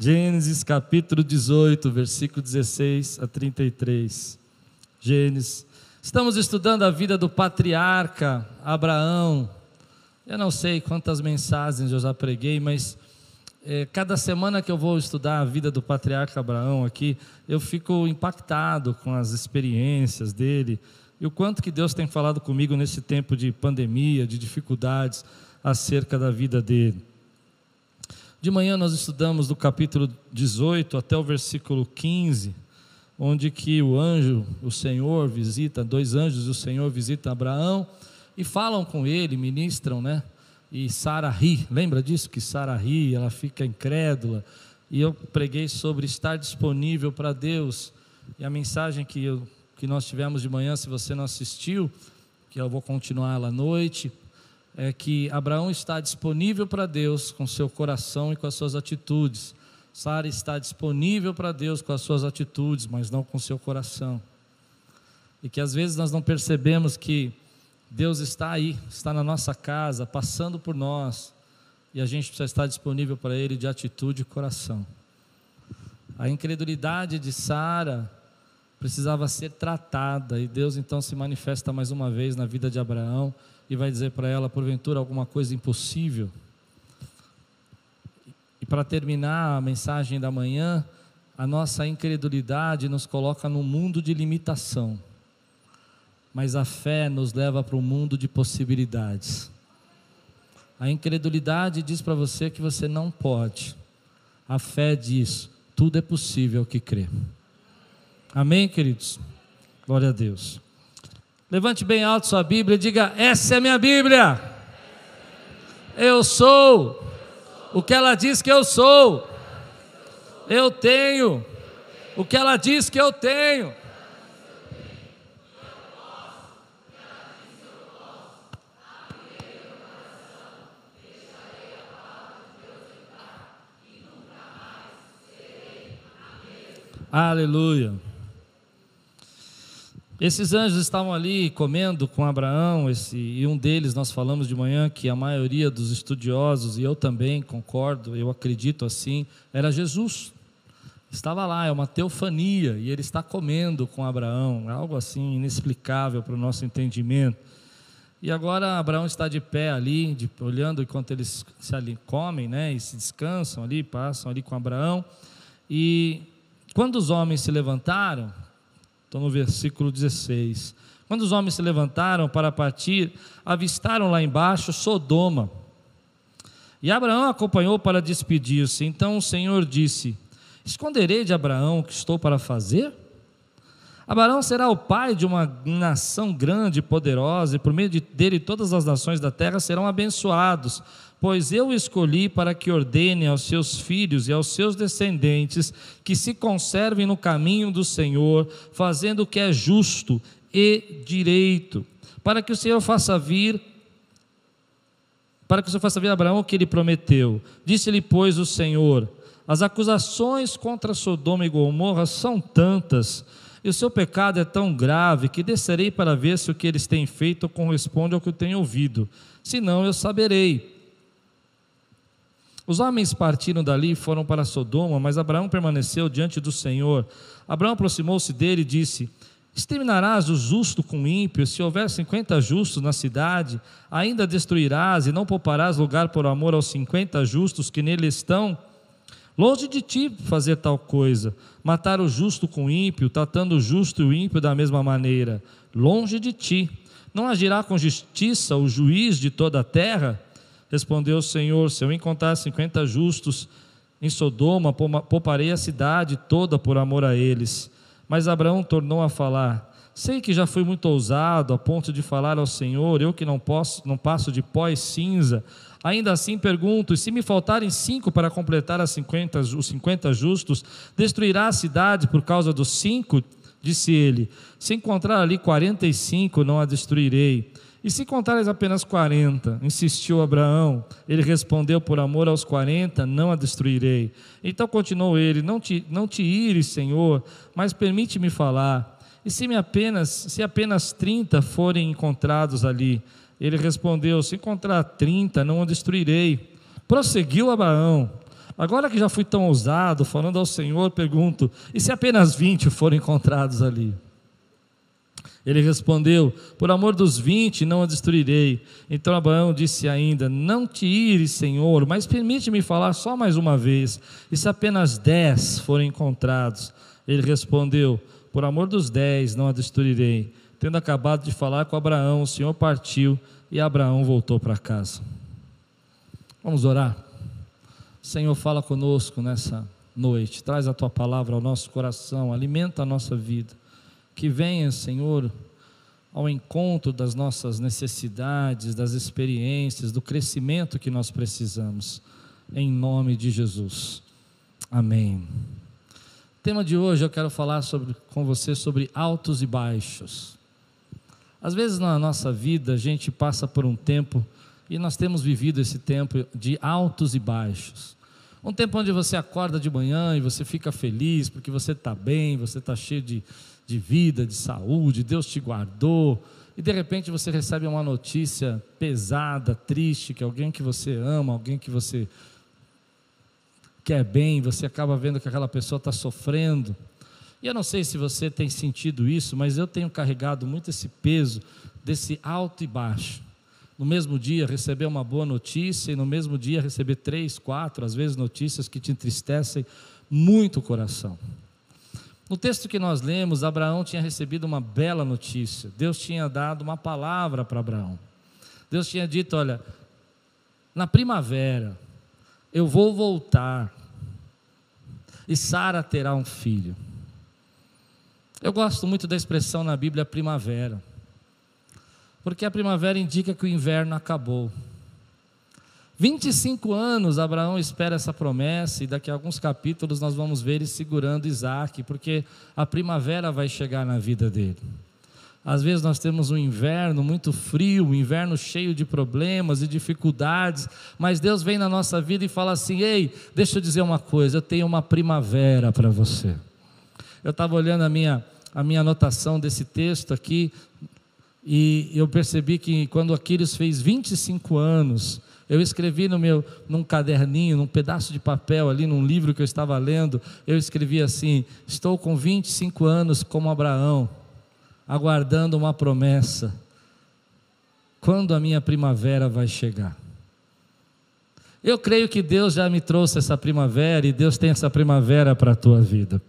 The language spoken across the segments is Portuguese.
Gênesis capítulo 18, versículo 16 a 33. Gênesis. Estamos estudando a vida do patriarca Abraão. Eu não sei quantas mensagens eu já preguei, mas é, cada semana que eu vou estudar a vida do patriarca Abraão aqui, eu fico impactado com as experiências dele e o quanto que Deus tem falado comigo nesse tempo de pandemia, de dificuldades acerca da vida dele. De manhã nós estudamos do capítulo 18 até o versículo 15, onde que o anjo, o Senhor visita, dois anjos e o Senhor visita Abraão e falam com ele, ministram, né? E Sara ri, lembra disso? Que Sara ri, ela fica incrédula. E eu preguei sobre estar disponível para Deus. E a mensagem que, eu, que nós tivemos de manhã, se você não assistiu, que eu vou continuar lá à noite, é que Abraão está disponível para Deus com seu coração e com as suas atitudes. Sara está disponível para Deus com as suas atitudes, mas não com seu coração. E que às vezes nós não percebemos que Deus está aí, está na nossa casa, passando por nós, e a gente precisa estar disponível para Ele de atitude e coração. A incredulidade de Sara precisava ser tratada, e Deus então se manifesta mais uma vez na vida de Abraão e vai dizer para ela, porventura, alguma coisa impossível. E para terminar a mensagem da manhã, a nossa incredulidade nos coloca num mundo de limitação, mas a fé nos leva para um mundo de possibilidades. A incredulidade diz para você que você não pode, a fé diz: tudo é possível que crê. Amém, queridos? Glória a Deus. Levante bem alto sua Bíblia e diga: Essa é minha Bíblia. Eu sou o que ela diz que eu sou. Eu tenho o que ela diz que eu tenho. Aleluia. Esses anjos estavam ali comendo com Abraão, esse, e um deles nós falamos de manhã que a maioria dos estudiosos, e eu também concordo, eu acredito assim, era Jesus. Estava lá, é uma teofania, e ele está comendo com Abraão, é algo assim inexplicável para o nosso entendimento. E agora Abraão está de pé ali, de, olhando enquanto eles se ali comem, né, e se descansam ali, passam ali com Abraão. E quando os homens se levantaram, Estou no versículo 16. Quando os homens se levantaram para partir, avistaram lá embaixo Sodoma. E Abraão acompanhou para despedir-se. Então o Senhor disse: Esconderei de Abraão o que estou para fazer? Abraão será o pai de uma nação grande e poderosa, e por meio dele todas as nações da terra serão abençoados, Pois eu escolhi para que ordene aos seus filhos e aos seus descendentes que se conservem no caminho do Senhor, fazendo o que é justo e direito, para que o Senhor faça vir para que o Senhor faça vir Abraão o que ele prometeu. Disse-lhe, pois, o Senhor: As acusações contra Sodoma e Gomorra são tantas, e o seu pecado é tão grave, que descerei para ver se o que eles têm feito corresponde ao que eu tenho ouvido. Senão eu saberei. Os homens partiram dali e foram para Sodoma, mas Abraão permaneceu diante do Senhor. Abraão aproximou-se dele e disse: Exterminarás o justo com o ímpio, se houver cinquenta justos na cidade, ainda destruirás e não pouparás lugar por amor aos cinquenta justos que nele estão? Longe de ti fazer tal coisa, matar o justo com o ímpio, tratando o justo e o ímpio da mesma maneira. Longe de ti. Não agirá com justiça o juiz de toda a terra? Respondeu o Senhor: Se eu encontrar cinquenta justos em Sodoma, pouparei a cidade toda por amor a eles. Mas Abraão tornou a falar: Sei que já fui muito ousado a ponto de falar ao Senhor, eu que não posso, não passo de pó e cinza. Ainda assim pergunto: se me faltarem cinco para completar as 50, os cinquenta justos, destruirá a cidade por causa dos cinco? Disse ele: Se encontrar ali quarenta e cinco, não a destruirei. E se contares apenas quarenta? Insistiu Abraão. Ele respondeu: Por amor aos quarenta, não a destruirei. Então continuou ele: Não te, não te ires, Senhor, mas permite-me falar. E se, me apenas, se apenas trinta forem encontrados ali? Ele respondeu: Se encontrar trinta, não a destruirei. Prosseguiu Abraão: Agora que já fui tão ousado, falando ao Senhor, pergunto: e se apenas 20 forem encontrados ali? Ele respondeu: Por amor dos vinte não a destruirei. Então Abraão disse ainda: Não te ires, Senhor, mas permite-me falar só mais uma vez. E se apenas dez forem encontrados? Ele respondeu: Por amor dos dez não a destruirei. Tendo acabado de falar com Abraão, o Senhor partiu e Abraão voltou para casa. Vamos orar. Senhor, fala conosco nessa noite, traz a tua palavra ao nosso coração, alimenta a nossa vida que venha, Senhor, ao encontro das nossas necessidades, das experiências, do crescimento que nós precisamos, em nome de Jesus. Amém. Tema de hoje eu quero falar sobre, com você sobre altos e baixos. Às vezes na nossa vida a gente passa por um tempo e nós temos vivido esse tempo de altos e baixos. Um tempo onde você acorda de manhã e você fica feliz porque você está bem, você está cheio de, de vida, de saúde, Deus te guardou, e de repente você recebe uma notícia pesada, triste, que alguém que você ama, alguém que você quer bem, você acaba vendo que aquela pessoa está sofrendo. E eu não sei se você tem sentido isso, mas eu tenho carregado muito esse peso desse alto e baixo. No mesmo dia receber uma boa notícia e no mesmo dia receber três, quatro, às vezes notícias que te entristecem muito o coração. No texto que nós lemos, Abraão tinha recebido uma bela notícia. Deus tinha dado uma palavra para Abraão. Deus tinha dito: Olha, na primavera eu vou voltar e Sara terá um filho. Eu gosto muito da expressão na Bíblia primavera, porque a primavera indica que o inverno acabou. 25 anos Abraão espera essa promessa, e daqui a alguns capítulos nós vamos ver ele segurando Isaac, porque a primavera vai chegar na vida dele. Às vezes nós temos um inverno muito frio, um inverno cheio de problemas e dificuldades, mas Deus vem na nossa vida e fala assim: ei, deixa eu dizer uma coisa, eu tenho uma primavera para você. Eu estava olhando a minha, a minha anotação desse texto aqui, e eu percebi que quando Aquiles fez 25 anos, eu escrevi no meu, num caderninho, num pedaço de papel ali, num livro que eu estava lendo, eu escrevi assim: Estou com 25 anos como Abraão, aguardando uma promessa. Quando a minha primavera vai chegar? Eu creio que Deus já me trouxe essa primavera e Deus tem essa primavera para a tua vida.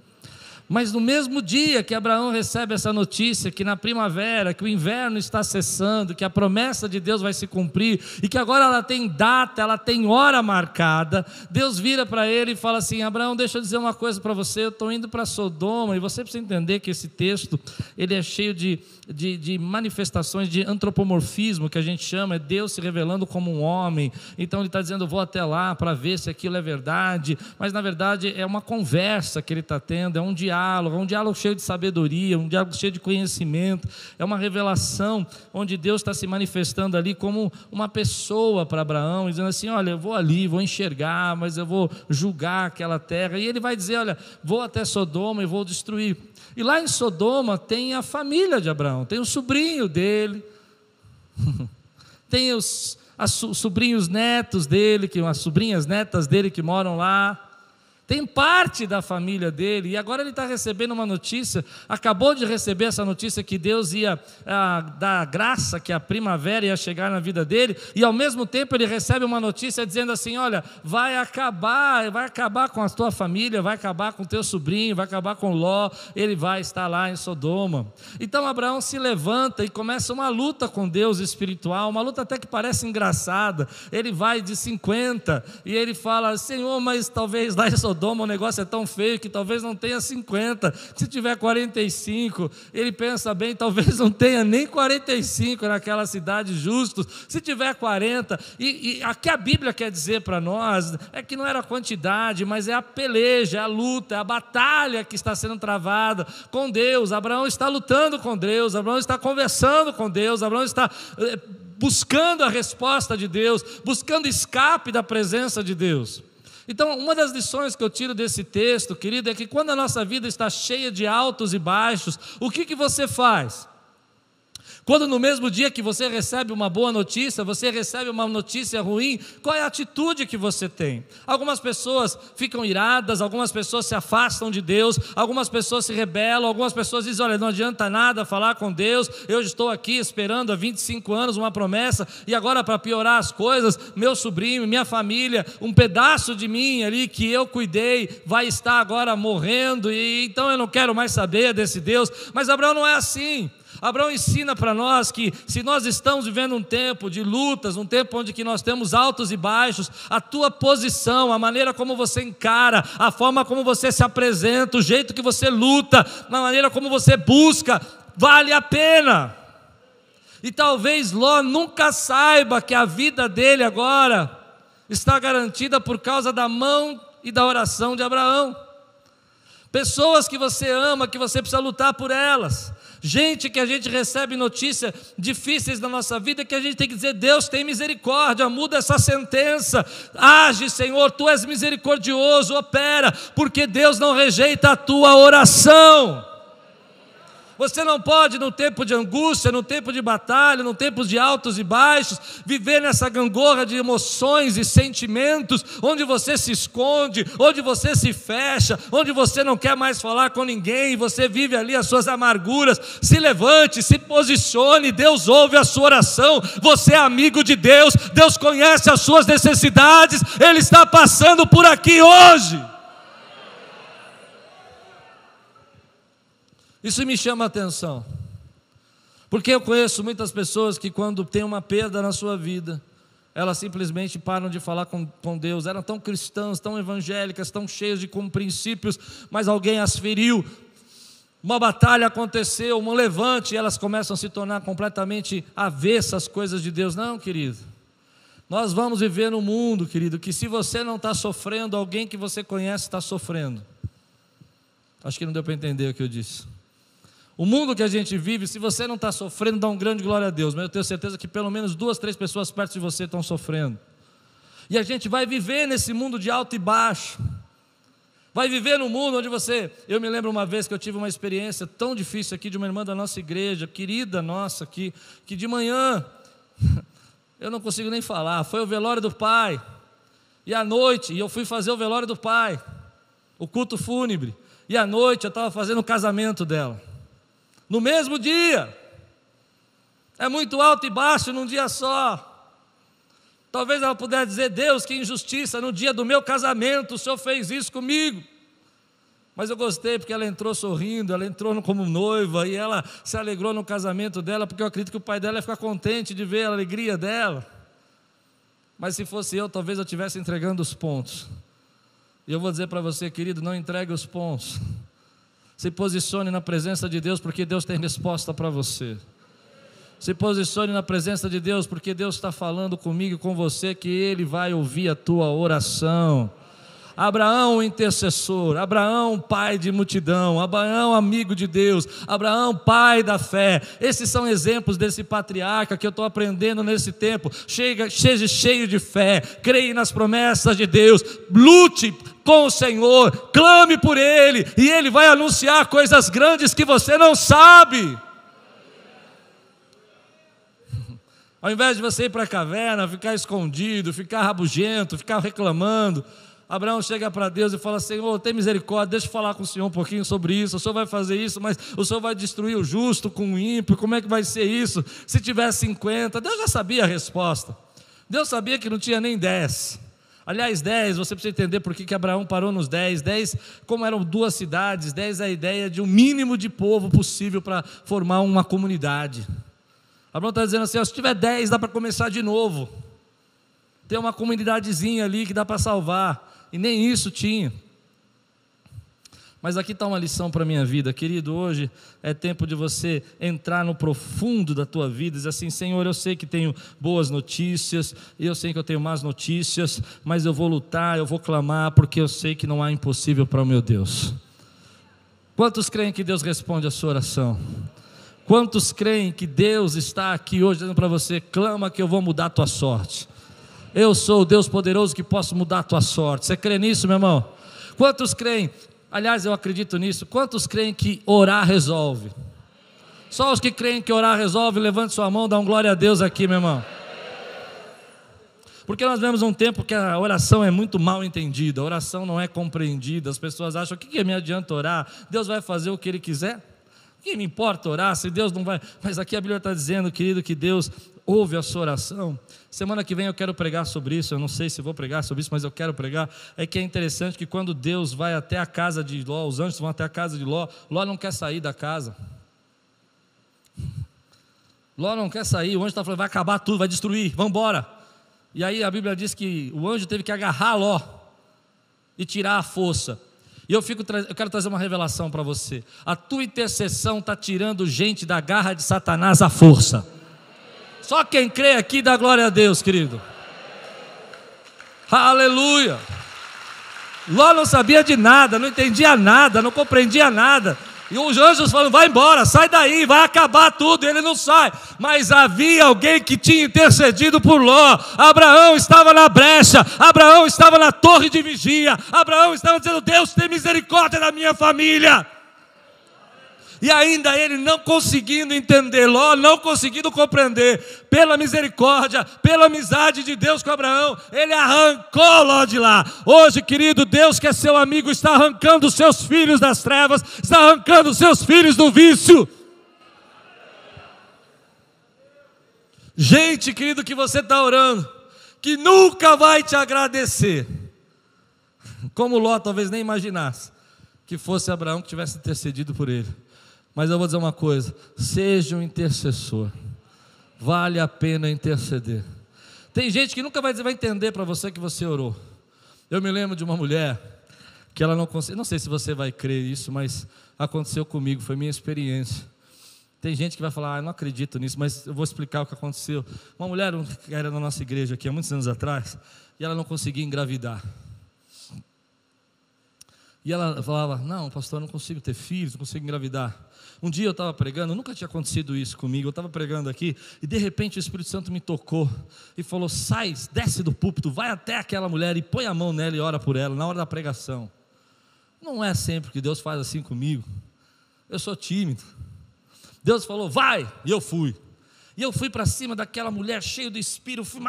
Mas no mesmo dia que Abraão recebe essa notícia, que na primavera, que o inverno está cessando, que a promessa de Deus vai se cumprir e que agora ela tem data, ela tem hora marcada, Deus vira para ele e fala assim: Abraão, deixa eu dizer uma coisa para você, eu estou indo para Sodoma, e você precisa entender que esse texto ele é cheio de, de, de manifestações de antropomorfismo, que a gente chama, é Deus se revelando como um homem. Então ele está dizendo: vou até lá para ver se aquilo é verdade, mas na verdade é uma conversa que ele está tendo, é um diálogo diálogo, é um diálogo cheio de sabedoria, um diálogo cheio de conhecimento, é uma revelação onde Deus está se manifestando ali como uma pessoa para Abraão, dizendo assim: Olha, eu vou ali, vou enxergar, mas eu vou julgar aquela terra. E ele vai dizer: Olha, vou até Sodoma e vou destruir. E lá em Sodoma tem a família de Abraão, tem o sobrinho dele, tem os, as sobrinhos netos dele, que as sobrinhas netas dele que moram lá tem parte da família dele, e agora ele está recebendo uma notícia, acabou de receber essa notícia que Deus ia ah, dar graça, que a primavera ia chegar na vida dele, e ao mesmo tempo ele recebe uma notícia dizendo assim: olha, vai acabar, vai acabar com a tua família, vai acabar com teu sobrinho, vai acabar com Ló, ele vai estar lá em Sodoma. Então Abraão se levanta e começa uma luta com Deus espiritual, uma luta até que parece engraçada. Ele vai de 50 e ele fala: Senhor, mas talvez lá em Sodoma Sodoma o negócio é tão feio que talvez não tenha 50. Se tiver 45, ele pensa bem, talvez não tenha nem 45 naquela cidade justos. Se tiver 40, e, e a que a Bíblia quer dizer para nós é que não era a quantidade, mas é a peleja, é a luta, é a batalha que está sendo travada com Deus. Abraão está lutando com Deus, Abraão está conversando com Deus, Abraão está eh, buscando a resposta de Deus, buscando escape da presença de Deus. Então, uma das lições que eu tiro desse texto, querido, é que quando a nossa vida está cheia de altos e baixos, o que, que você faz? Quando no mesmo dia que você recebe uma boa notícia, você recebe uma notícia ruim, qual é a atitude que você tem? Algumas pessoas ficam iradas, algumas pessoas se afastam de Deus, algumas pessoas se rebelam, algumas pessoas dizem: olha, não adianta nada falar com Deus, eu estou aqui esperando há 25 anos uma promessa, e agora, para piorar as coisas, meu sobrinho, minha família, um pedaço de mim ali que eu cuidei, vai estar agora morrendo, e então eu não quero mais saber desse Deus. Mas Abraão não é assim. Abraão ensina para nós que se nós estamos vivendo um tempo de lutas, um tempo onde que nós temos altos e baixos, a tua posição, a maneira como você encara, a forma como você se apresenta, o jeito que você luta, a maneira como você busca, vale a pena. E talvez Ló nunca saiba que a vida dele agora está garantida por causa da mão e da oração de Abraão. Pessoas que você ama, que você precisa lutar por elas. Gente que a gente recebe notícias difíceis da nossa vida, que a gente tem que dizer: Deus tem misericórdia, muda essa sentença, age, Senhor, tu és misericordioso, opera, porque Deus não rejeita a tua oração. Você não pode, no tempo de angústia, no tempo de batalha, no tempo de altos e baixos, viver nessa gangorra de emoções e sentimentos, onde você se esconde, onde você se fecha, onde você não quer mais falar com ninguém, você vive ali as suas amarguras. Se levante, se posicione, Deus ouve a sua oração. Você é amigo de Deus, Deus conhece as suas necessidades, Ele está passando por aqui hoje. Isso me chama a atenção. Porque eu conheço muitas pessoas que, quando tem uma perda na sua vida, elas simplesmente param de falar com, com Deus. Eram tão cristãs, tão evangélicas, tão cheias de princípios, mas alguém as feriu. Uma batalha aconteceu, um levante, e elas começam a se tornar completamente avessas às coisas de Deus. Não, querido. Nós vamos viver num mundo, querido, que se você não está sofrendo, alguém que você conhece está sofrendo. Acho que não deu para entender o que eu disse. O mundo que a gente vive, se você não está sofrendo, dá um grande glória a Deus, mas eu tenho certeza que pelo menos duas, três pessoas perto de você estão sofrendo. E a gente vai viver nesse mundo de alto e baixo. Vai viver no mundo onde você. Eu me lembro uma vez que eu tive uma experiência tão difícil aqui de uma irmã da nossa igreja, querida nossa aqui, que de manhã, eu não consigo nem falar, foi o velório do pai. E à noite, e eu fui fazer o velório do pai, o culto fúnebre. E à noite eu estava fazendo o casamento dela no mesmo dia. É muito alto e baixo num dia só. Talvez ela pudesse dizer: Deus, que injustiça, no dia do meu casamento o Senhor fez isso comigo. Mas eu gostei porque ela entrou sorrindo, ela entrou como noiva e ela se alegrou no casamento dela, porque eu acredito que o pai dela ia ficar contente de ver a alegria dela. Mas se fosse eu, talvez eu estivesse entregando os pontos. E eu vou dizer para você, querido, não entregue os pontos. Se posicione na presença de Deus, porque Deus tem resposta para você. Se posicione na presença de Deus, porque Deus está falando comigo e com você que Ele vai ouvir a tua oração. Abraão, intercessor, Abraão, pai de multidão, Abraão, amigo de Deus, Abraão, pai da fé. Esses são exemplos desse patriarca que eu estou aprendendo nesse tempo. Chega, seja cheio de fé, creia nas promessas de Deus, lute com o Senhor, clame por Ele, e Ele vai anunciar coisas grandes que você não sabe. Ao invés de você ir para a caverna, ficar escondido, ficar rabugento, ficar reclamando, Abraão chega para Deus e fala: Senhor, tem misericórdia, deixa eu falar com o Senhor um pouquinho sobre isso. O Senhor vai fazer isso, mas o Senhor vai destruir o justo com o ímpio. Como é que vai ser isso? Se tiver 50, Deus já sabia a resposta. Deus sabia que não tinha nem 10. Aliás, 10, você precisa entender por que, que Abraão parou nos 10. 10, como eram duas cidades, 10 é a ideia de um mínimo de povo possível para formar uma comunidade. Abraão está dizendo assim: se tiver 10, dá para começar de novo. Tem uma comunidadezinha ali que dá para salvar. E nem isso tinha. Mas aqui está uma lição para a minha vida, querido. Hoje é tempo de você entrar no profundo da tua vida e dizer assim: Senhor, eu sei que tenho boas notícias, eu sei que eu tenho más notícias, mas eu vou lutar, eu vou clamar, porque eu sei que não há impossível para o meu Deus. Quantos creem que Deus responde a sua oração? Quantos creem que Deus está aqui hoje dizendo para você: clama que eu vou mudar a tua sorte? Eu sou o Deus poderoso que posso mudar a tua sorte. Você crê nisso, meu irmão? Quantos creem Aliás, eu acredito nisso. Quantos creem que orar resolve? Só os que creem que orar resolve, levante sua mão, dá um glória a Deus aqui, meu irmão. Porque nós vemos um tempo que a oração é muito mal entendida, a oração não é compreendida, as pessoas acham: o que, que me adianta orar? Deus vai fazer o que Ele quiser? O que me importa orar se Deus não vai? Mas aqui a Bíblia está dizendo, querido, que Deus ouve a sua oração. Semana que vem eu quero pregar sobre isso. Eu não sei se vou pregar sobre isso, mas eu quero pregar. É que é interessante que quando Deus vai até a casa de Ló, os anjos vão até a casa de Ló, Ló não quer sair da casa. Ló não quer sair, o anjo está falando, vai acabar tudo, vai destruir, vamos embora. E aí a Bíblia diz que o anjo teve que agarrar Ló e tirar a força. E eu, fico, eu quero trazer uma revelação para você. A tua intercessão está tirando gente da garra de Satanás à força. Só quem crê aqui dá glória a Deus, querido. Aleluia. Ló não sabia de nada, não entendia nada, não compreendia nada. E os anjos falam: vai embora, sai daí, vai acabar tudo. Ele não sai. Mas havia alguém que tinha intercedido por Ló. Abraão estava na brecha, Abraão estava na torre de vigia. Abraão estava dizendo: Deus tem misericórdia da minha família. E ainda ele não conseguindo entender, Ló não conseguindo compreender, pela misericórdia, pela amizade de Deus com Abraão, ele arrancou Ló de lá. Hoje, querido, Deus que é seu amigo está arrancando seus filhos das trevas, está arrancando seus filhos do vício. Gente, querido, que você está orando, que nunca vai te agradecer, como Ló talvez nem imaginasse que fosse Abraão que tivesse intercedido por ele. Mas eu vou dizer uma coisa: seja um intercessor. Vale a pena interceder. Tem gente que nunca vai, vai entender para você que você orou. Eu me lembro de uma mulher que ela não conseguia, não sei se você vai crer isso, mas aconteceu comigo, foi minha experiência. Tem gente que vai falar, ah, não acredito nisso, mas eu vou explicar o que aconteceu. Uma mulher que era na nossa igreja aqui há muitos anos atrás, e ela não conseguia engravidar. E ela falava: Não, pastor, eu não consigo ter filhos, não consigo engravidar. Um dia eu estava pregando, nunca tinha acontecido isso comigo. Eu estava pregando aqui e de repente o Espírito Santo me tocou e falou: Sai, desce do púlpito, vai até aquela mulher e põe a mão nela e ora por ela na hora da pregação. Não é sempre que Deus faz assim comigo. Eu sou tímido. Deus falou: Vai, e eu fui. E eu fui para cima daquela mulher cheio do espírito. Fui,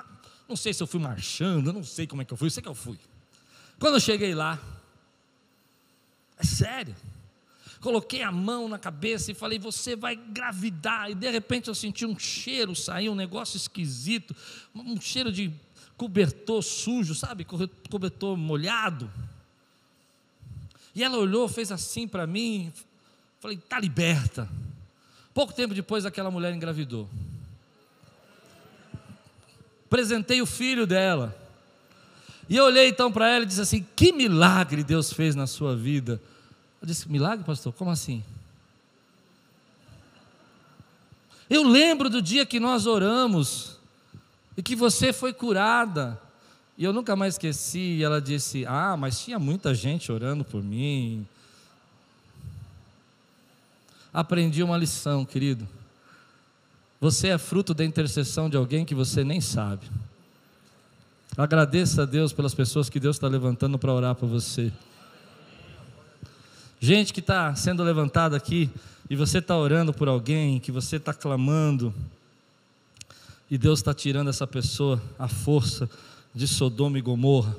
não sei se eu fui marchando, não sei como é que eu fui, eu sei que eu fui. Quando eu cheguei lá, é sério. Coloquei a mão na cabeça e falei: Você vai engravidar. E de repente eu senti um cheiro sair, um negócio esquisito, um cheiro de cobertor sujo, sabe? Cobertor molhado. E ela olhou, fez assim para mim. Falei: Está liberta. Pouco tempo depois, aquela mulher engravidou. Apresentei o filho dela. E eu olhei então para ela e disse assim: Que milagre Deus fez na sua vida. Eu disse: Milagre, pastor? Como assim? Eu lembro do dia que nós oramos e que você foi curada. E eu nunca mais esqueci. E ela disse: Ah, mas tinha muita gente orando por mim. Aprendi uma lição, querido. Você é fruto da intercessão de alguém que você nem sabe. Agradeça a Deus pelas pessoas que Deus está levantando para orar por você. Gente que está sendo levantada aqui, e você está orando por alguém, que você está clamando, e Deus está tirando essa pessoa a força de Sodoma e Gomorra,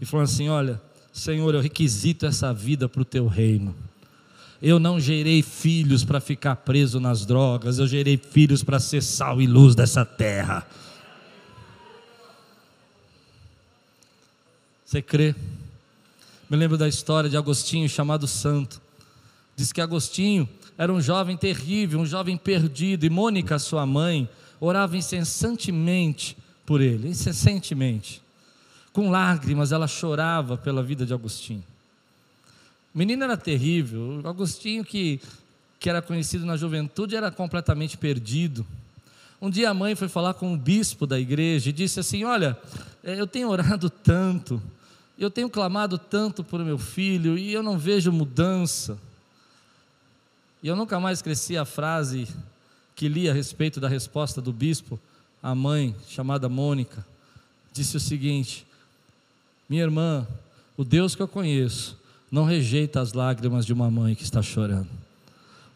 e falando assim: Olha, Senhor, eu requisito essa vida para o teu reino. Eu não gerei filhos para ficar preso nas drogas, eu gerei filhos para ser sal e luz dessa terra. Você crê? Me lembro da história de Agostinho chamado Santo. Diz que Agostinho era um jovem terrível, um jovem perdido, e Mônica, sua mãe, orava incessantemente por ele, incessantemente. Com lágrimas, ela chorava pela vida de Agostinho. O menino era terrível, Agostinho, que, que era conhecido na juventude, era completamente perdido. Um dia a mãe foi falar com o bispo da igreja e disse assim: Olha, eh, eu tenho orado tanto, eu tenho clamado tanto por meu filho e eu não vejo mudança. E eu nunca mais cresci a frase que li a respeito da resposta do bispo, a mãe, chamada Mônica, disse o seguinte: Minha irmã, o Deus que eu conheço não rejeita as lágrimas de uma mãe que está chorando.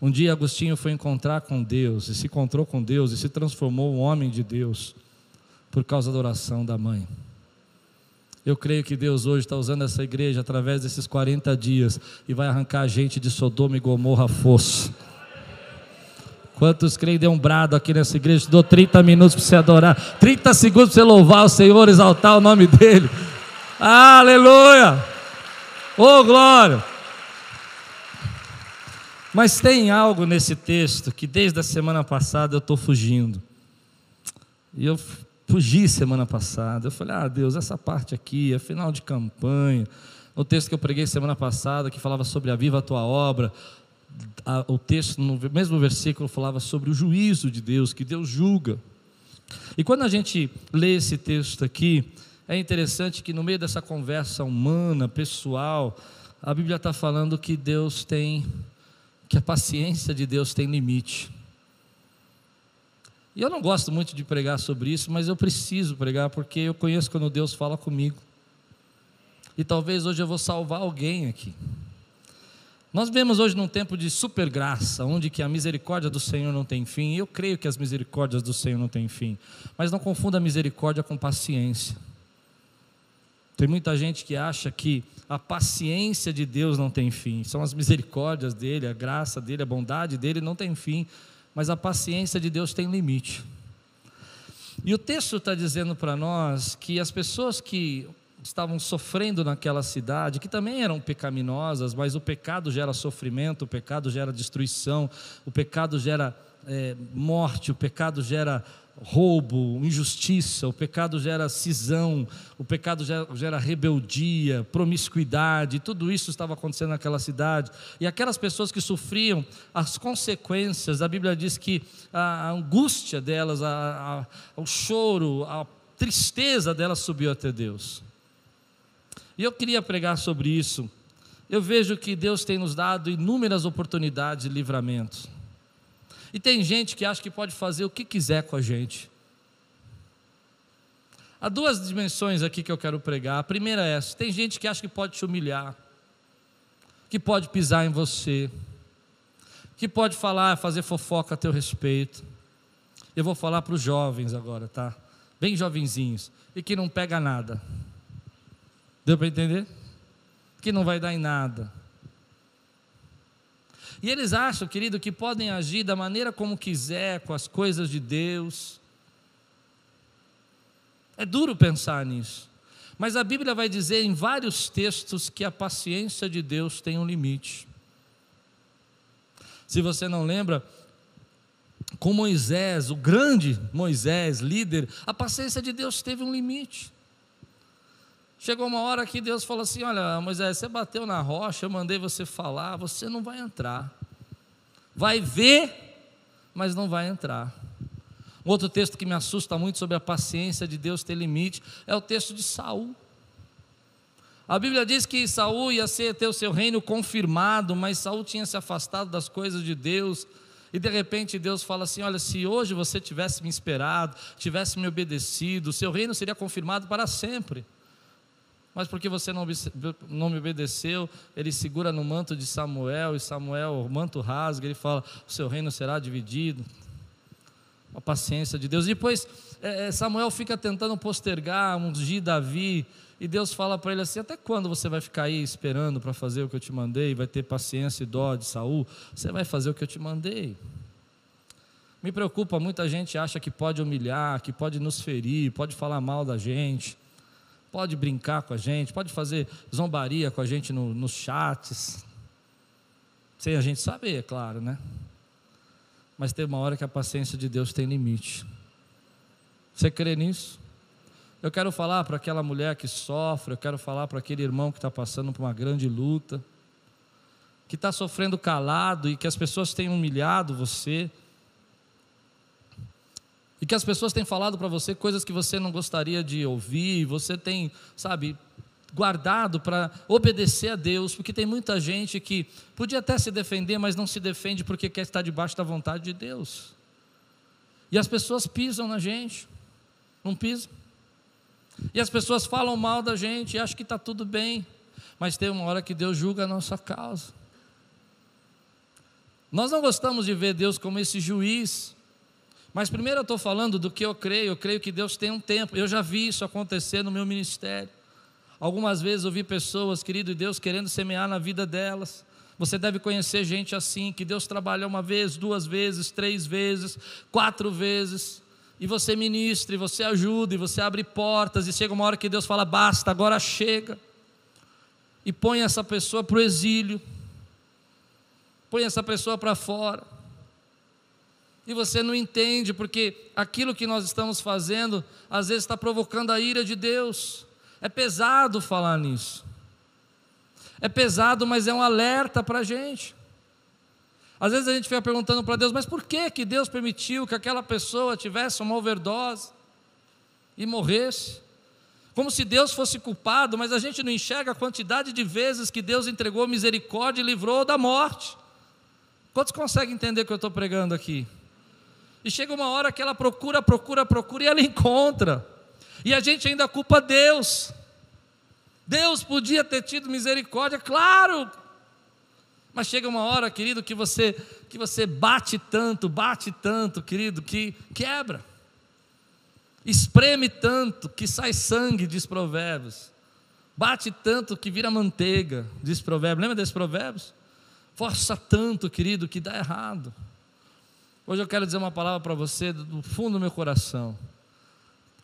Um dia Agostinho foi encontrar com Deus, e se encontrou com Deus, e se transformou um homem de Deus, por causa da oração da mãe. Eu creio que Deus hoje está usando essa igreja através desses 40 dias e vai arrancar a gente de Sodoma e Gomorra fosso. Quantos creem, dê um brado aqui nessa igreja. Te dou 30 minutos para você adorar, 30 segundos para você louvar o Senhor, exaltar o nome dEle. Aleluia! Oh, glória! Mas tem algo nesse texto que desde a semana passada eu estou fugindo. E eu fugi semana passada. Eu falei, ah, Deus, essa parte aqui é final de campanha. O texto que eu preguei semana passada, que falava sobre a viva a tua obra, a, o texto, no mesmo versículo, falava sobre o juízo de Deus, que Deus julga. E quando a gente lê esse texto aqui, é interessante que no meio dessa conversa humana, pessoal, a Bíblia está falando que Deus tem, que a paciência de Deus tem limite. E eu não gosto muito de pregar sobre isso, mas eu preciso pregar porque eu conheço quando Deus fala comigo. E talvez hoje eu vou salvar alguém aqui. Nós vemos hoje num tempo de super graça, onde que a misericórdia do Senhor não tem fim. Eu creio que as misericórdias do Senhor não têm fim. Mas não confunda misericórdia com paciência. Tem muita gente que acha que a paciência de Deus não tem fim. São as misericórdias dele, a graça dele, a bondade dele não tem fim mas a paciência de Deus tem limite. E o texto está dizendo para nós que as pessoas que estavam sofrendo naquela cidade, que também eram pecaminosas, mas o pecado gera sofrimento, o pecado gera destruição, o pecado gera é, morte, o pecado gera roubo, injustiça, o pecado gera cisão, o pecado gera, rebeldia, promiscuidade, tudo isso estava acontecendo naquela cidade. E aquelas pessoas que sofriam as consequências, a Bíblia diz que a angústia delas, a, a, o choro, a tristeza delas subiu até Deus. E eu queria pregar sobre isso. Eu vejo que Deus tem nos dado inúmeras oportunidades de livramento. E tem gente que acha que pode fazer o que quiser com a gente. Há duas dimensões aqui que eu quero pregar. A primeira é essa: tem gente que acha que pode te humilhar, que pode pisar em você, que pode falar, fazer fofoca a teu respeito. Eu vou falar para os jovens agora, tá? Bem jovenzinhos. E que não pega nada. Deu para entender? Que não vai dar em nada e eles acham, querido, que podem agir da maneira como quiser com as coisas de Deus. É duro pensar nisso. Mas a Bíblia vai dizer em vários textos que a paciência de Deus tem um limite. Se você não lembra, com Moisés, o grande Moisés, líder, a paciência de Deus teve um limite. Chegou uma hora que Deus falou assim: Olha, Moisés, você bateu na rocha, eu mandei você falar, você não vai entrar. Vai ver, mas não vai entrar. Outro texto que me assusta muito sobre a paciência de Deus ter limite é o texto de Saul. A Bíblia diz que Saul ia ser, ter o seu reino confirmado, mas Saul tinha se afastado das coisas de Deus. E de repente Deus fala assim: Olha, se hoje você tivesse me esperado, tivesse me obedecido, seu reino seria confirmado para sempre mas porque você não, não me obedeceu, ele segura no manto de Samuel, e Samuel, o manto rasga, ele fala: o seu reino será dividido. A paciência de Deus. Depois, é, é, Samuel fica tentando postergar, ungir Davi, e Deus fala para ele assim: até quando você vai ficar aí esperando para fazer o que eu te mandei? Vai ter paciência e dó de Saul? Você vai fazer o que eu te mandei. Me preocupa, muita gente acha que pode humilhar, que pode nos ferir, pode falar mal da gente pode brincar com a gente, pode fazer zombaria com a gente no, nos chats, sem a gente saber, é claro, né? Mas tem uma hora que a paciência de Deus tem limite. Você crê nisso? Eu quero falar para aquela mulher que sofre, eu quero falar para aquele irmão que está passando por uma grande luta, que está sofrendo calado e que as pessoas têm humilhado você, e que as pessoas têm falado para você coisas que você não gostaria de ouvir, você tem, sabe, guardado para obedecer a Deus, porque tem muita gente que podia até se defender, mas não se defende porque quer estar debaixo da vontade de Deus. E as pessoas pisam na gente, não pisam. E as pessoas falam mal da gente e acham que está tudo bem, mas tem uma hora que Deus julga a nossa causa. Nós não gostamos de ver Deus como esse juiz. Mas primeiro eu estou falando do que eu creio. Eu creio que Deus tem um tempo. Eu já vi isso acontecer no meu ministério. Algumas vezes eu vi pessoas, querido Deus, querendo semear na vida delas. Você deve conhecer gente assim, que Deus trabalha uma vez, duas vezes, três vezes, quatro vezes, e você ministra, e você ajuda, e você abre portas, e chega uma hora que Deus fala: basta, agora chega, e põe essa pessoa para o exílio, põe essa pessoa para fora. E você não entende, porque aquilo que nós estamos fazendo, às vezes está provocando a ira de Deus. É pesado falar nisso. É pesado, mas é um alerta para a gente. Às vezes a gente fica perguntando para Deus, mas por que, que Deus permitiu que aquela pessoa tivesse uma overdose e morresse? Como se Deus fosse culpado, mas a gente não enxerga a quantidade de vezes que Deus entregou misericórdia e livrou da morte. Quantos conseguem entender o que eu estou pregando aqui? E chega uma hora que ela procura, procura, procura e ela encontra. E a gente ainda culpa Deus. Deus podia ter tido misericórdia, claro. Mas chega uma hora, querido, que você que você bate tanto, bate tanto, querido, que quebra. Espreme tanto que sai sangue, diz Provérbios. Bate tanto que vira manteiga, diz Provérbios. Lembra desses Provérbios? força tanto, querido, que dá errado. Hoje eu quero dizer uma palavra para você do fundo do meu coração.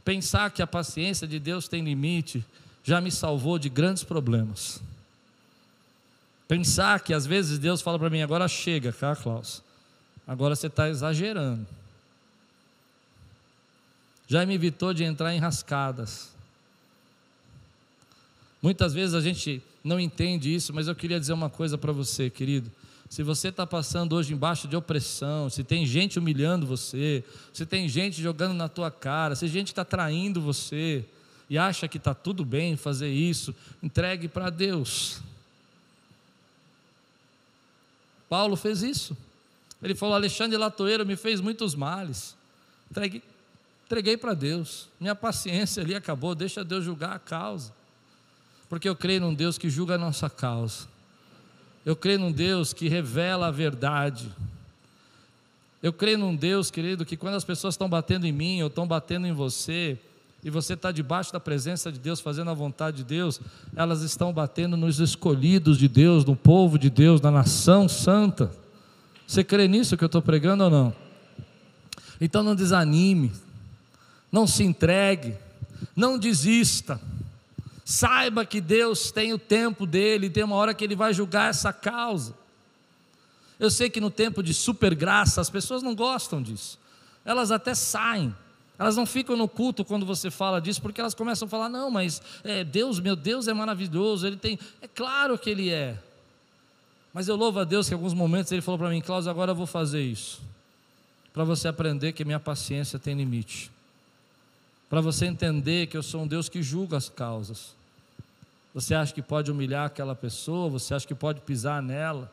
Pensar que a paciência de Deus tem limite já me salvou de grandes problemas. Pensar que às vezes Deus fala para mim, agora chega, cá, Klaus. Agora você está exagerando. Já me evitou de entrar em rascadas. Muitas vezes a gente não entende isso, mas eu queria dizer uma coisa para você, querido. Se você está passando hoje embaixo de opressão, se tem gente humilhando você, se tem gente jogando na tua cara, se gente está traindo você e acha que está tudo bem fazer isso, entregue para Deus. Paulo fez isso. Ele falou: Alexandre Latoeiro me fez muitos males. Entreguei, entreguei para Deus. Minha paciência ali acabou. Deixa Deus julgar a causa porque eu creio num Deus que julga a nossa causa. Eu creio num Deus que revela a verdade. Eu creio num Deus, querido, que quando as pessoas estão batendo em mim ou estão batendo em você, e você está debaixo da presença de Deus, fazendo a vontade de Deus, elas estão batendo nos escolhidos de Deus, no povo de Deus, na nação santa. Você crê nisso que eu estou pregando ou não? Então não desanime, não se entregue, não desista. Saiba que Deus tem o tempo dele, tem uma hora que ele vai julgar essa causa. Eu sei que no tempo de super graça as pessoas não gostam disso. Elas até saem. Elas não ficam no culto quando você fala disso, porque elas começam a falar: não, mas é, Deus, meu Deus é maravilhoso, Ele tem. É claro que Ele é. Mas eu louvo a Deus que em alguns momentos Ele falou para mim: Cláudio, agora eu vou fazer isso. Para você aprender que minha paciência tem limite. Para você entender que eu sou um Deus que julga as causas. Você acha que pode humilhar aquela pessoa? Você acha que pode pisar nela?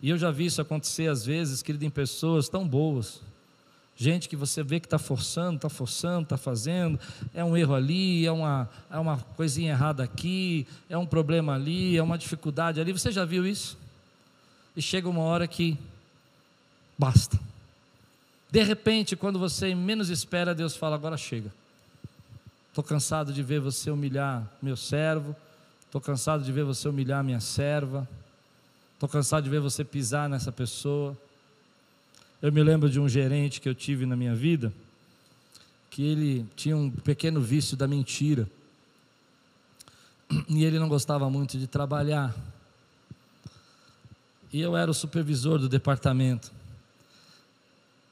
E eu já vi isso acontecer às vezes, querido, em pessoas tão boas. Gente que você vê que está forçando, está forçando, está fazendo, é um erro ali, é uma, é uma coisinha errada aqui, é um problema ali, é uma dificuldade ali. Você já viu isso? E chega uma hora que basta. De repente, quando você menos espera, Deus fala: agora chega. Estou cansado de ver você humilhar meu servo. Estou cansado de ver você humilhar minha serva. Estou cansado de ver você pisar nessa pessoa. Eu me lembro de um gerente que eu tive na minha vida, que ele tinha um pequeno vício da mentira. E ele não gostava muito de trabalhar. E eu era o supervisor do departamento.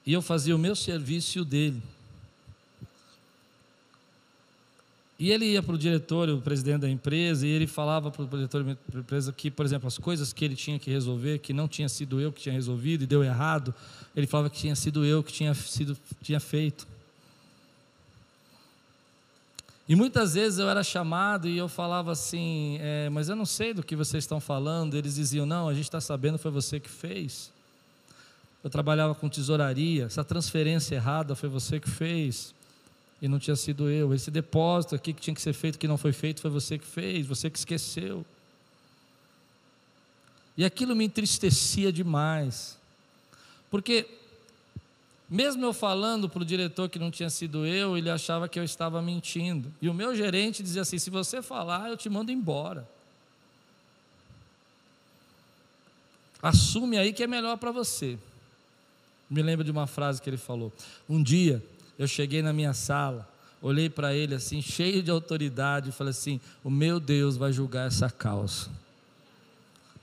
E eu fazia o meu serviço e o dele. E ele ia para o diretor, o presidente da empresa, e ele falava para o diretor da empresa que, por exemplo, as coisas que ele tinha que resolver, que não tinha sido eu que tinha resolvido e deu errado, ele falava que tinha sido eu que tinha, sido, tinha feito. E muitas vezes eu era chamado e eu falava assim, é, mas eu não sei do que vocês estão falando. Eles diziam, não, a gente está sabendo, foi você que fez. Eu trabalhava com tesouraria, essa transferência errada foi você que fez e não tinha sido eu. Esse depósito aqui que tinha que ser feito, que não foi feito, foi você que fez, você que esqueceu. E aquilo me entristecia demais. Porque, mesmo eu falando para o diretor que não tinha sido eu, ele achava que eu estava mentindo. E o meu gerente dizia assim: se você falar, eu te mando embora. Assume aí que é melhor para você. Me lembro de uma frase que ele falou. Um dia eu cheguei na minha sala, olhei para ele assim, cheio de autoridade, e falei assim: O meu Deus vai julgar essa causa.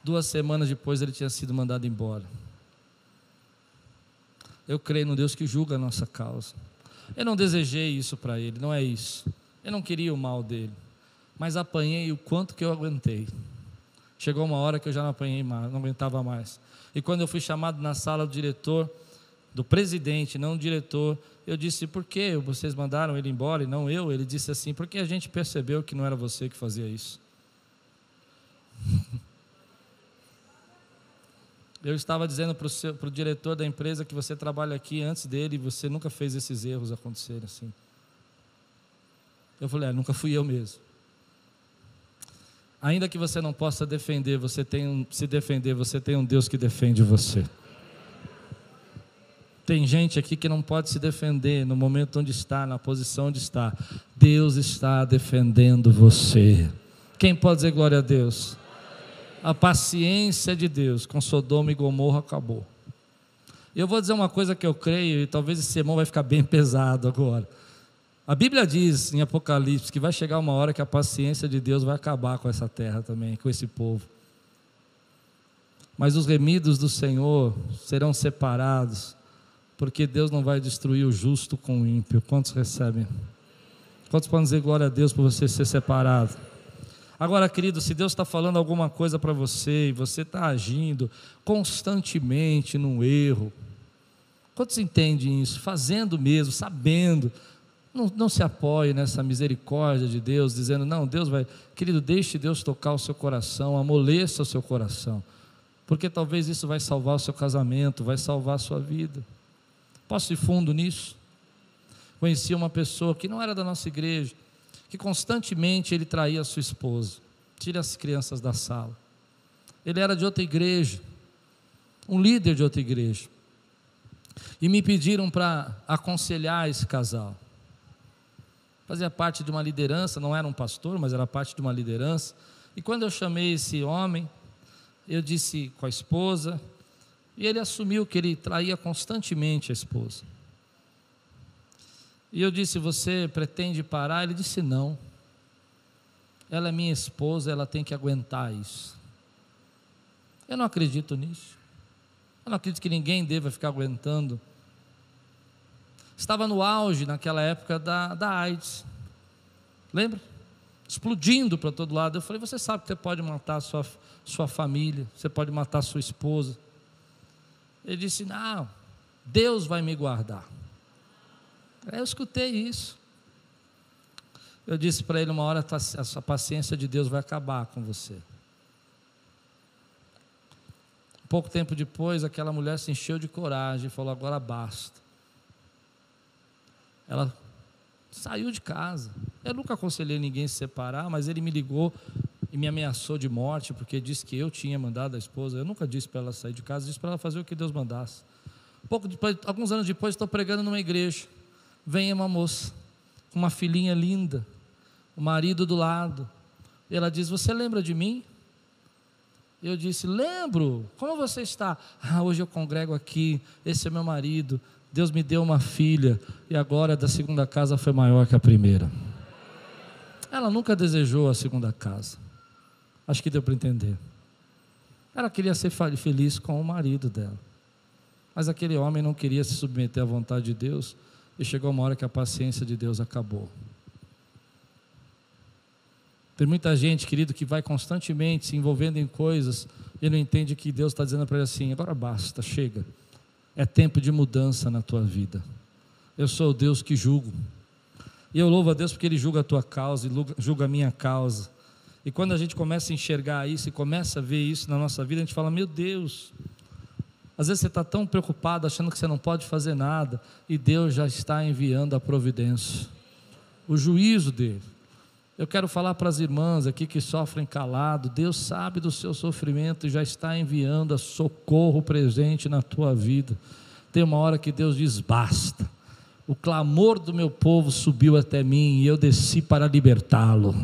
Duas semanas depois ele tinha sido mandado embora. Eu creio no Deus que julga a nossa causa. Eu não desejei isso para ele, não é isso. Eu não queria o mal dele, mas apanhei o quanto que eu aguentei. Chegou uma hora que eu já não apanhei mais, não aguentava mais. E quando eu fui chamado na sala do diretor, do presidente, não do diretor, eu disse: "Por que vocês mandaram ele embora e não eu?" Ele disse assim: "Porque a gente percebeu que não era você que fazia isso." Eu estava dizendo para o, diretor da empresa que você trabalha aqui antes dele e você nunca fez esses erros acontecerem assim. Eu falei, é, nunca fui eu mesmo. Ainda que você não possa defender, você tem um, se defender, você tem um Deus que defende você. Tem gente aqui que não pode se defender no momento onde está, na posição onde está. Deus está defendendo você. Quem pode dizer glória a Deus? A paciência de Deus com Sodoma e Gomorra acabou. Eu vou dizer uma coisa que eu creio, e talvez esse sermão vai ficar bem pesado agora. A Bíblia diz em Apocalipse que vai chegar uma hora que a paciência de Deus vai acabar com essa terra também, com esse povo. Mas os remidos do Senhor serão separados, porque Deus não vai destruir o justo com o ímpio. Quantos recebem? Quantos podem dizer glória a Deus por você ser separado? Agora, querido, se Deus está falando alguma coisa para você e você está agindo constantemente no erro, quantos entendem isso? Fazendo mesmo, sabendo, não, não se apoie nessa misericórdia de Deus, dizendo, não, Deus vai. Querido, deixe Deus tocar o seu coração, amoleça o seu coração, porque talvez isso vai salvar o seu casamento, vai salvar a sua vida. Posso ir fundo nisso? Conheci uma pessoa que não era da nossa igreja, que constantemente ele traía a sua esposa. Tire as crianças da sala. Ele era de outra igreja, um líder de outra igreja. E me pediram para aconselhar esse casal fazia parte de uma liderança, não era um pastor, mas era parte de uma liderança. E quando eu chamei esse homem, eu disse com a esposa, e ele assumiu que ele traía constantemente a esposa. E eu disse: Você pretende parar? Ele disse: Não. Ela é minha esposa, ela tem que aguentar isso. Eu não acredito nisso. Eu não acredito que ninguém deva ficar aguentando estava no auge naquela época da, da AIDS. Lembra? Explodindo para todo lado. Eu falei: Você sabe que você pode matar sua, sua família, você pode matar sua esposa. Ele disse: Não, Deus vai me guardar. Aí eu escutei isso. Eu disse para ele: Uma hora a paciência de Deus vai acabar com você. Pouco tempo depois, aquela mulher se encheu de coragem e falou: Agora basta. Ela saiu de casa. Eu nunca aconselhei ninguém a se separar, mas ele me ligou e me ameaçou de morte porque disse que eu tinha mandado a esposa. Eu nunca disse para ela sair de casa, disse para ela fazer o que Deus mandasse. Pouco depois, alguns anos depois, estou pregando numa igreja. Vem uma moça com uma filhinha linda, o marido do lado. E ela diz: Você lembra de mim? Eu disse: Lembro. Como você está? Ah, hoje eu congrego aqui. Esse é meu marido. Deus me deu uma filha e agora da segunda casa foi maior que a primeira. Ela nunca desejou a segunda casa. Acho que deu para entender. Ela queria ser feliz com o marido dela. Mas aquele homem não queria se submeter à vontade de Deus e chegou uma hora que a paciência de Deus acabou. Tem muita gente, querido, que vai constantemente se envolvendo em coisas e não entende que Deus está dizendo para ele assim: agora basta, chega. É tempo de mudança na tua vida. Eu sou o Deus que julgo. E eu louvo a Deus porque Ele julga a tua causa e julga a minha causa. E quando a gente começa a enxergar isso e começa a ver isso na nossa vida, a gente fala: Meu Deus, às vezes você está tão preocupado, achando que você não pode fazer nada, e Deus já está enviando a providência, o juízo dele. Eu quero falar para as irmãs aqui que sofrem calado. Deus sabe do seu sofrimento e já está enviando a socorro presente na tua vida. Tem uma hora que Deus diz: basta. O clamor do meu povo subiu até mim e eu desci para libertá-lo.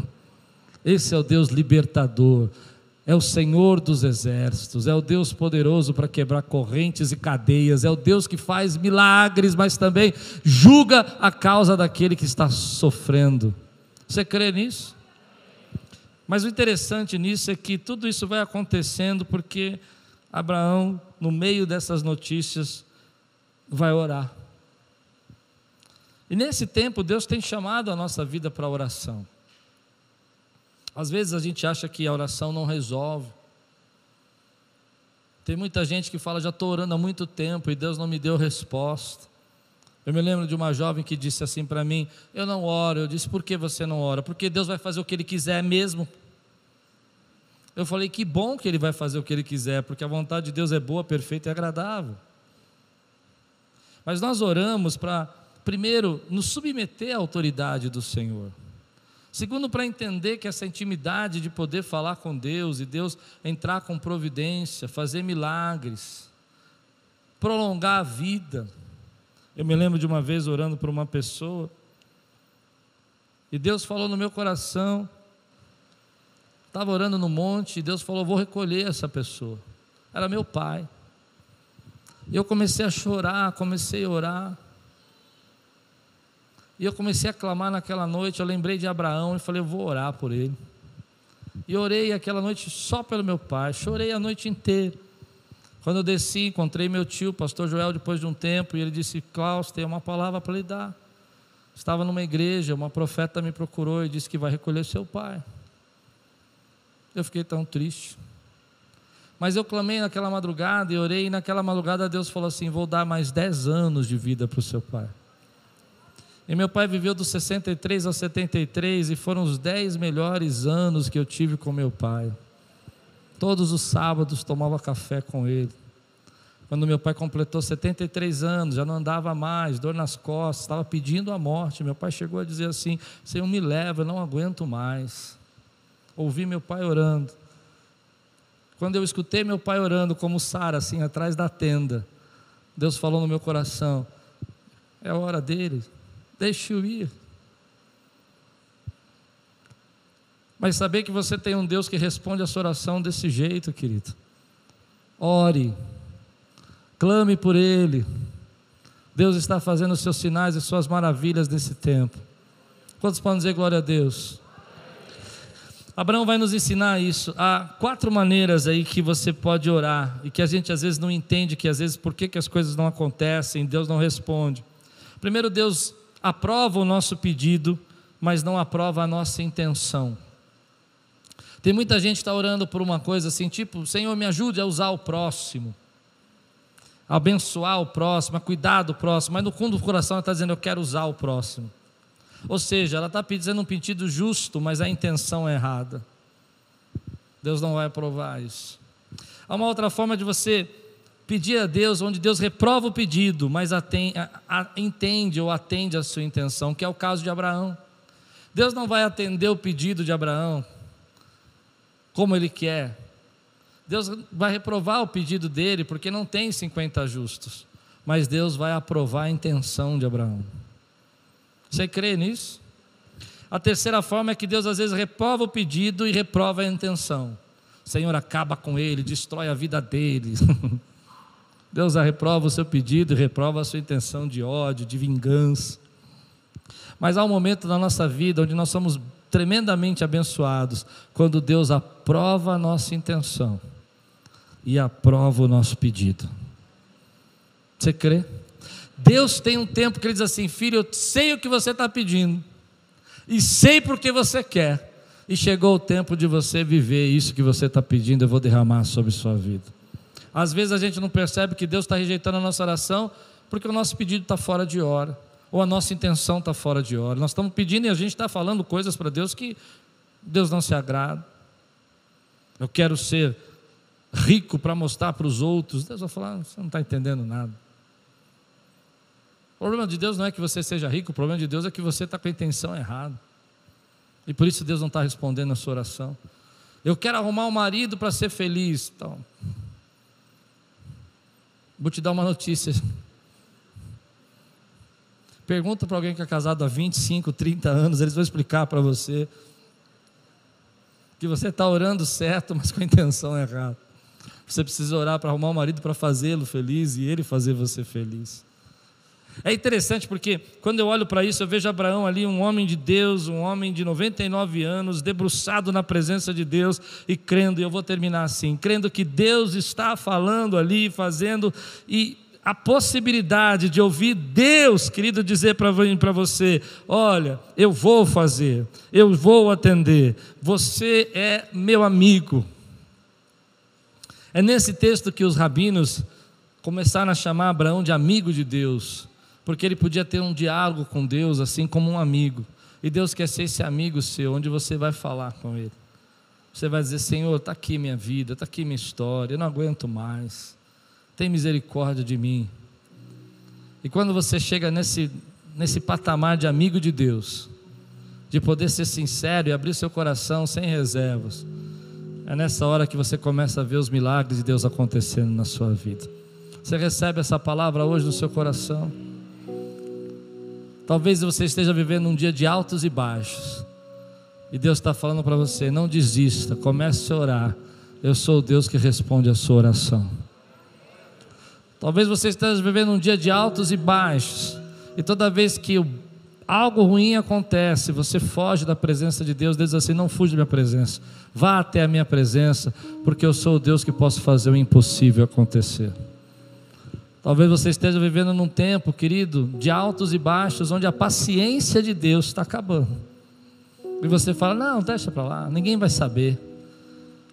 Esse é o Deus libertador, é o Senhor dos exércitos, é o Deus poderoso para quebrar correntes e cadeias, é o Deus que faz milagres, mas também julga a causa daquele que está sofrendo. Você crê nisso? Mas o interessante nisso é que tudo isso vai acontecendo porque Abraão, no meio dessas notícias, vai orar. E nesse tempo, Deus tem chamado a nossa vida para oração. Às vezes a gente acha que a oração não resolve. Tem muita gente que fala, já estou orando há muito tempo e Deus não me deu resposta. Eu me lembro de uma jovem que disse assim para mim: Eu não oro. Eu disse: Por que você não ora? Porque Deus vai fazer o que Ele quiser mesmo. Eu falei: Que bom que Ele vai fazer o que Ele quiser, porque a vontade de Deus é boa, perfeita e agradável. Mas nós oramos para, primeiro, nos submeter à autoridade do Senhor. Segundo, para entender que essa intimidade de poder falar com Deus e Deus entrar com providência, fazer milagres, prolongar a vida. Eu me lembro de uma vez orando por uma pessoa, e Deus falou no meu coração, estava orando no monte, e Deus falou: Vou recolher essa pessoa. Era meu pai. E eu comecei a chorar, comecei a orar. E eu comecei a clamar naquela noite. Eu lembrei de Abraão e falei: Eu vou orar por ele. E orei aquela noite só pelo meu pai. Chorei a noite inteira. Quando eu desci, encontrei meu tio, pastor Joel, depois de um tempo, e ele disse: Klaus, tem uma palavra para lhe dar. Estava numa igreja, uma profeta me procurou e disse que vai recolher seu pai. Eu fiquei tão triste. Mas eu clamei naquela madrugada e orei, e naquela madrugada Deus falou assim: Vou dar mais 10 anos de vida para o seu pai. E meu pai viveu dos 63 aos 73 e foram os 10 melhores anos que eu tive com meu pai. Todos os sábados tomava café com ele. Quando meu pai completou 73 anos, já não andava mais, dor nas costas, estava pedindo a morte. Meu pai chegou a dizer assim: Senhor, me leva, eu não aguento mais. Ouvi meu pai orando. Quando eu escutei meu pai orando, como Sara, assim, atrás da tenda, Deus falou no meu coração: É a hora dele, deixe eu ir. Mas saber que você tem um Deus que responde a sua oração desse jeito, querido. Ore, clame por Ele. Deus está fazendo os seus sinais e suas maravilhas nesse tempo. Quantos podem dizer glória a Deus? Abraão vai nos ensinar isso. Há quatro maneiras aí que você pode orar e que a gente às vezes não entende que às vezes por que, que as coisas não acontecem, Deus não responde. Primeiro, Deus aprova o nosso pedido, mas não aprova a nossa intenção. Tem muita gente que está orando por uma coisa assim, tipo, Senhor, me ajude a usar o próximo, a abençoar o próximo, a cuidar do próximo, mas no fundo do coração ela está dizendo, eu quero usar o próximo. Ou seja, ela está pedindo um pedido justo, mas a intenção é errada. Deus não vai aprovar isso. Há uma outra forma de você pedir a Deus, onde Deus reprova o pedido, mas atende, entende ou atende a sua intenção, que é o caso de Abraão. Deus não vai atender o pedido de Abraão como ele quer. Deus vai reprovar o pedido dele, porque não tem 50 justos. Mas Deus vai aprovar a intenção de Abraão. Você crê nisso? A terceira forma é que Deus às vezes reprova o pedido e reprova a intenção. Senhor, acaba com ele, destrói a vida dele. Deus reprova o seu pedido e reprova a sua intenção de ódio, de vingança. Mas há um momento na nossa vida onde nós somos tremendamente abençoados quando Deus aprova a nossa intenção e aprova o nosso pedido. Você crê? Deus tem um tempo que Ele diz assim: Filho, eu sei o que você está pedindo, e sei porque você quer, e chegou o tempo de você viver isso que você está pedindo, eu vou derramar sobre sua vida. Às vezes a gente não percebe que Deus está rejeitando a nossa oração, porque o nosso pedido está fora de hora ou a nossa intenção está fora de hora. Nós estamos pedindo e a gente está falando coisas para Deus que Deus não se agrada. Eu quero ser rico para mostrar para os outros. Deus vai falar: você não está entendendo nada. O problema de Deus não é que você seja rico, o problema de Deus é que você está com a intenção errada. E por isso Deus não está respondendo a sua oração. Eu quero arrumar um marido para ser feliz. Então, vou te dar uma notícia. Pergunta para alguém que é casado há 25, 30 anos, eles vão explicar para você que você está orando certo, mas com a intenção errada. Você precisa orar para arrumar um marido para fazê-lo feliz e ele fazer você feliz. É interessante porque quando eu olho para isso, eu vejo Abraão ali, um homem de Deus, um homem de 99 anos, debruçado na presença de Deus e crendo, e eu vou terminar assim, crendo que Deus está falando ali, fazendo, e a possibilidade de ouvir Deus, querido, dizer para você: olha, eu vou fazer, eu vou atender, você é meu amigo. É nesse texto que os rabinos começaram a chamar Abraão de amigo de Deus, porque ele podia ter um diálogo com Deus, assim como um amigo. E Deus quer ser esse amigo seu, onde você vai falar com Ele. Você vai dizer: Senhor, está aqui minha vida, está aqui minha história, eu não aguento mais tem misericórdia de mim. E quando você chega nesse, nesse patamar de amigo de Deus, de poder ser sincero e abrir seu coração sem reservas, é nessa hora que você começa a ver os milagres de Deus acontecendo na sua vida. Você recebe essa palavra hoje no seu coração? Talvez você esteja vivendo um dia de altos e baixos. E Deus está falando para você: não desista, comece a orar. Eu sou o Deus que responde a sua oração. Talvez você esteja vivendo um dia de altos e baixos, e toda vez que algo ruim acontece, você foge da presença de Deus, Deus diz assim: não fuja da minha presença, vá até a minha presença, porque eu sou o Deus que posso fazer o impossível acontecer. Talvez você esteja vivendo num tempo, querido, de altos e baixos, onde a paciência de Deus está acabando. E você fala: não, deixa para lá, ninguém vai saber,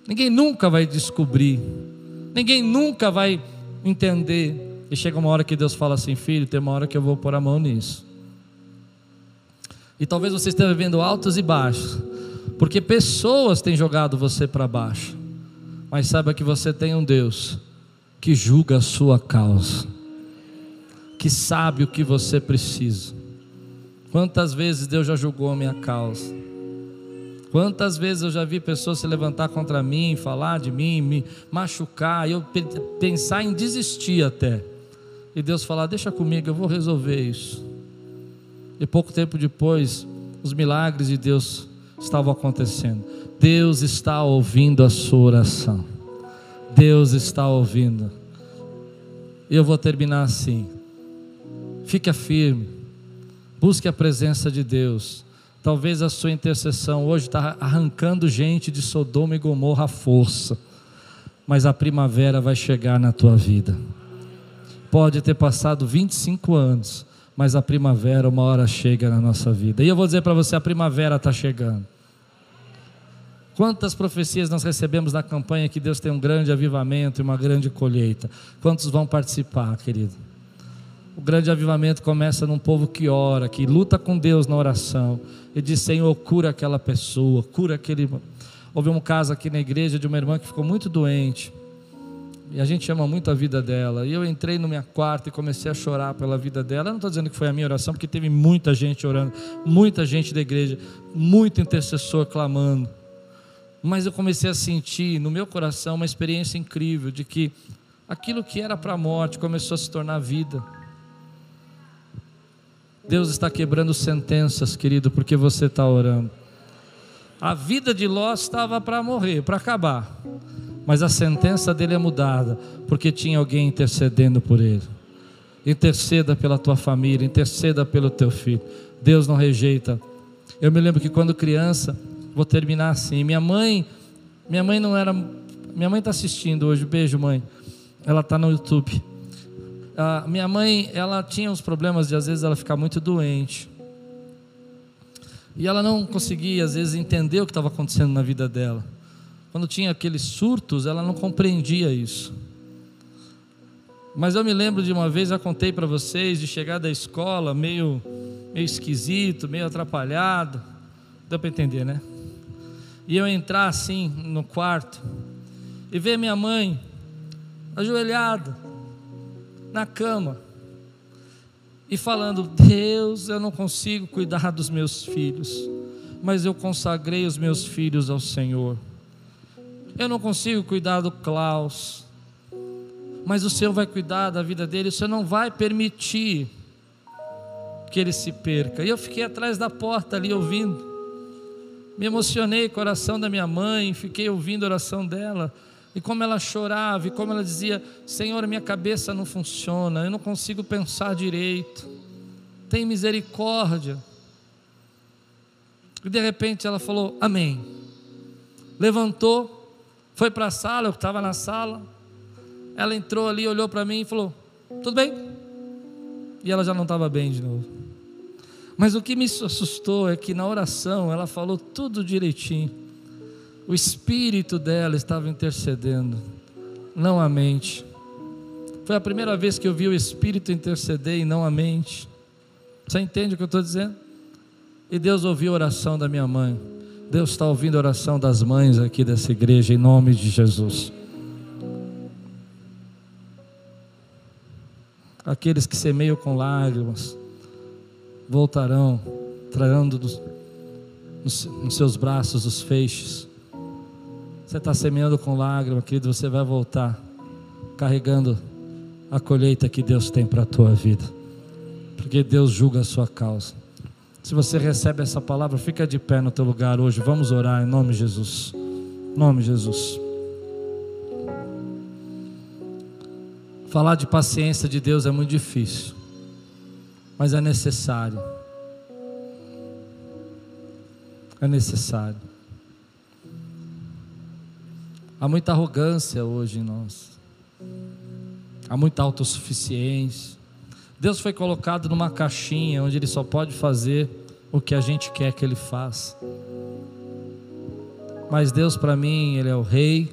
ninguém nunca vai descobrir, ninguém nunca vai entender. E chega uma hora que Deus fala assim: Filho, tem uma hora que eu vou pôr a mão nisso. E talvez você esteja vivendo altos e baixos, porque pessoas têm jogado você para baixo. Mas saiba que você tem um Deus que julga a sua causa, que sabe o que você precisa. Quantas vezes Deus já julgou a minha causa? Quantas vezes eu já vi pessoas se levantar contra mim, falar de mim, me machucar, eu pensar em desistir até. E Deus falar: Deixa comigo, eu vou resolver isso. E pouco tempo depois, os milagres de Deus estavam acontecendo. Deus está ouvindo a sua oração. Deus está ouvindo. Eu vou terminar assim. Fique firme. Busque a presença de Deus. Talvez a sua intercessão hoje está arrancando gente de Sodoma e Gomorra à força, mas a primavera vai chegar na tua vida. Pode ter passado 25 anos, mas a primavera uma hora chega na nossa vida. E eu vou dizer para você: a primavera está chegando. Quantas profecias nós recebemos na campanha que Deus tem um grande avivamento e uma grande colheita? Quantos vão participar, querido? O grande avivamento começa num povo que ora, que luta com Deus na oração e diz: Senhor, cura aquela pessoa, cura aquele. Houve um caso aqui na igreja de uma irmã que ficou muito doente. E a gente ama muito a vida dela. E eu entrei no meu quarto e comecei a chorar pela vida dela. Eu não estou dizendo que foi a minha oração, porque teve muita gente orando, muita gente da igreja, muito intercessor clamando. Mas eu comecei a sentir no meu coração uma experiência incrível de que aquilo que era para a morte começou a se tornar vida. Deus está quebrando sentenças, querido, porque você está orando. A vida de Ló estava para morrer, para acabar, mas a sentença dele é mudada, porque tinha alguém intercedendo por ele. Interceda pela tua família, interceda pelo teu filho. Deus não rejeita. Eu me lembro que quando criança, vou terminar assim. Minha mãe, minha mãe não era, minha mãe está assistindo hoje. Beijo, mãe. Ela está no YouTube. Minha mãe, ela tinha uns problemas de às vezes ela ficar muito doente. E ela não conseguia às vezes entender o que estava acontecendo na vida dela. Quando tinha aqueles surtos, ela não compreendia isso. Mas eu me lembro de uma vez, eu contei para vocês, de chegar da escola meio, meio esquisito, meio atrapalhado. Deu para entender, né? E eu entrar assim no quarto e ver minha mãe ajoelhada, na cama e falando: Deus, eu não consigo cuidar dos meus filhos, mas eu consagrei os meus filhos ao Senhor. Eu não consigo cuidar do Klaus, mas o Senhor vai cuidar da vida dele, o Senhor não vai permitir que ele se perca. E eu fiquei atrás da porta ali ouvindo. Me emocionei com oração da minha mãe, fiquei ouvindo a oração dela. E como ela chorava, e como ela dizia: Senhor, minha cabeça não funciona, eu não consigo pensar direito. Tem misericórdia. E de repente ela falou: Amém. Levantou, foi para a sala, eu estava na sala. Ela entrou ali, olhou para mim e falou: Tudo bem? E ela já não estava bem de novo. Mas o que me assustou é que na oração ela falou tudo direitinho. O espírito dela estava intercedendo, não a mente. Foi a primeira vez que eu vi o espírito interceder e não a mente. Você entende o que eu estou dizendo? E Deus ouviu a oração da minha mãe. Deus está ouvindo a oração das mães aqui dessa igreja, em nome de Jesus. Aqueles que semeiam com lágrimas voltarão, trarão dos, nos, nos seus braços os feixes. Você está semeando com lágrimas, querido, você vai voltar carregando a colheita que Deus tem para a tua vida, porque Deus julga a sua causa. Se você recebe essa palavra, fica de pé no teu lugar hoje. Vamos orar em nome de Jesus. Em nome de Jesus. Falar de paciência de Deus é muito difícil, mas é necessário. É necessário. Há muita arrogância hoje em nós, há muita autossuficiência. Deus foi colocado numa caixinha onde Ele só pode fazer o que a gente quer que Ele faça. Mas Deus, para mim, Ele é o Rei,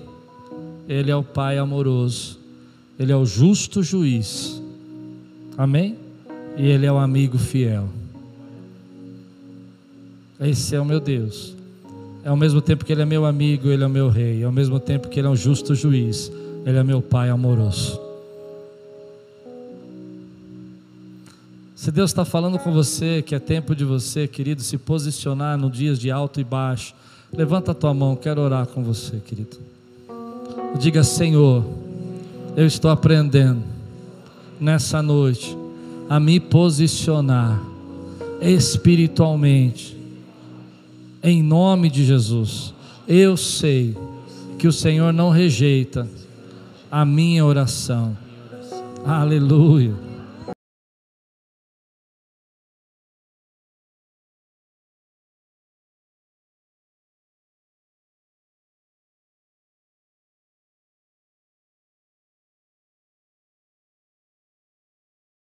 Ele é o Pai amoroso, Ele é o justo juiz. Amém? E Ele é o amigo fiel. Esse é o meu Deus. É ao mesmo tempo que Ele é meu amigo, Ele é o meu Rei. É ao mesmo tempo que Ele é um justo juiz, Ele é meu Pai amoroso. Se Deus está falando com você que é tempo de você, querido, se posicionar no dias de alto e baixo, levanta a tua mão, quero orar com você, querido. Diga, Senhor, eu estou aprendendo nessa noite a me posicionar espiritualmente, em nome de Jesus. Eu sei que o Senhor não rejeita a minha oração. Aleluia.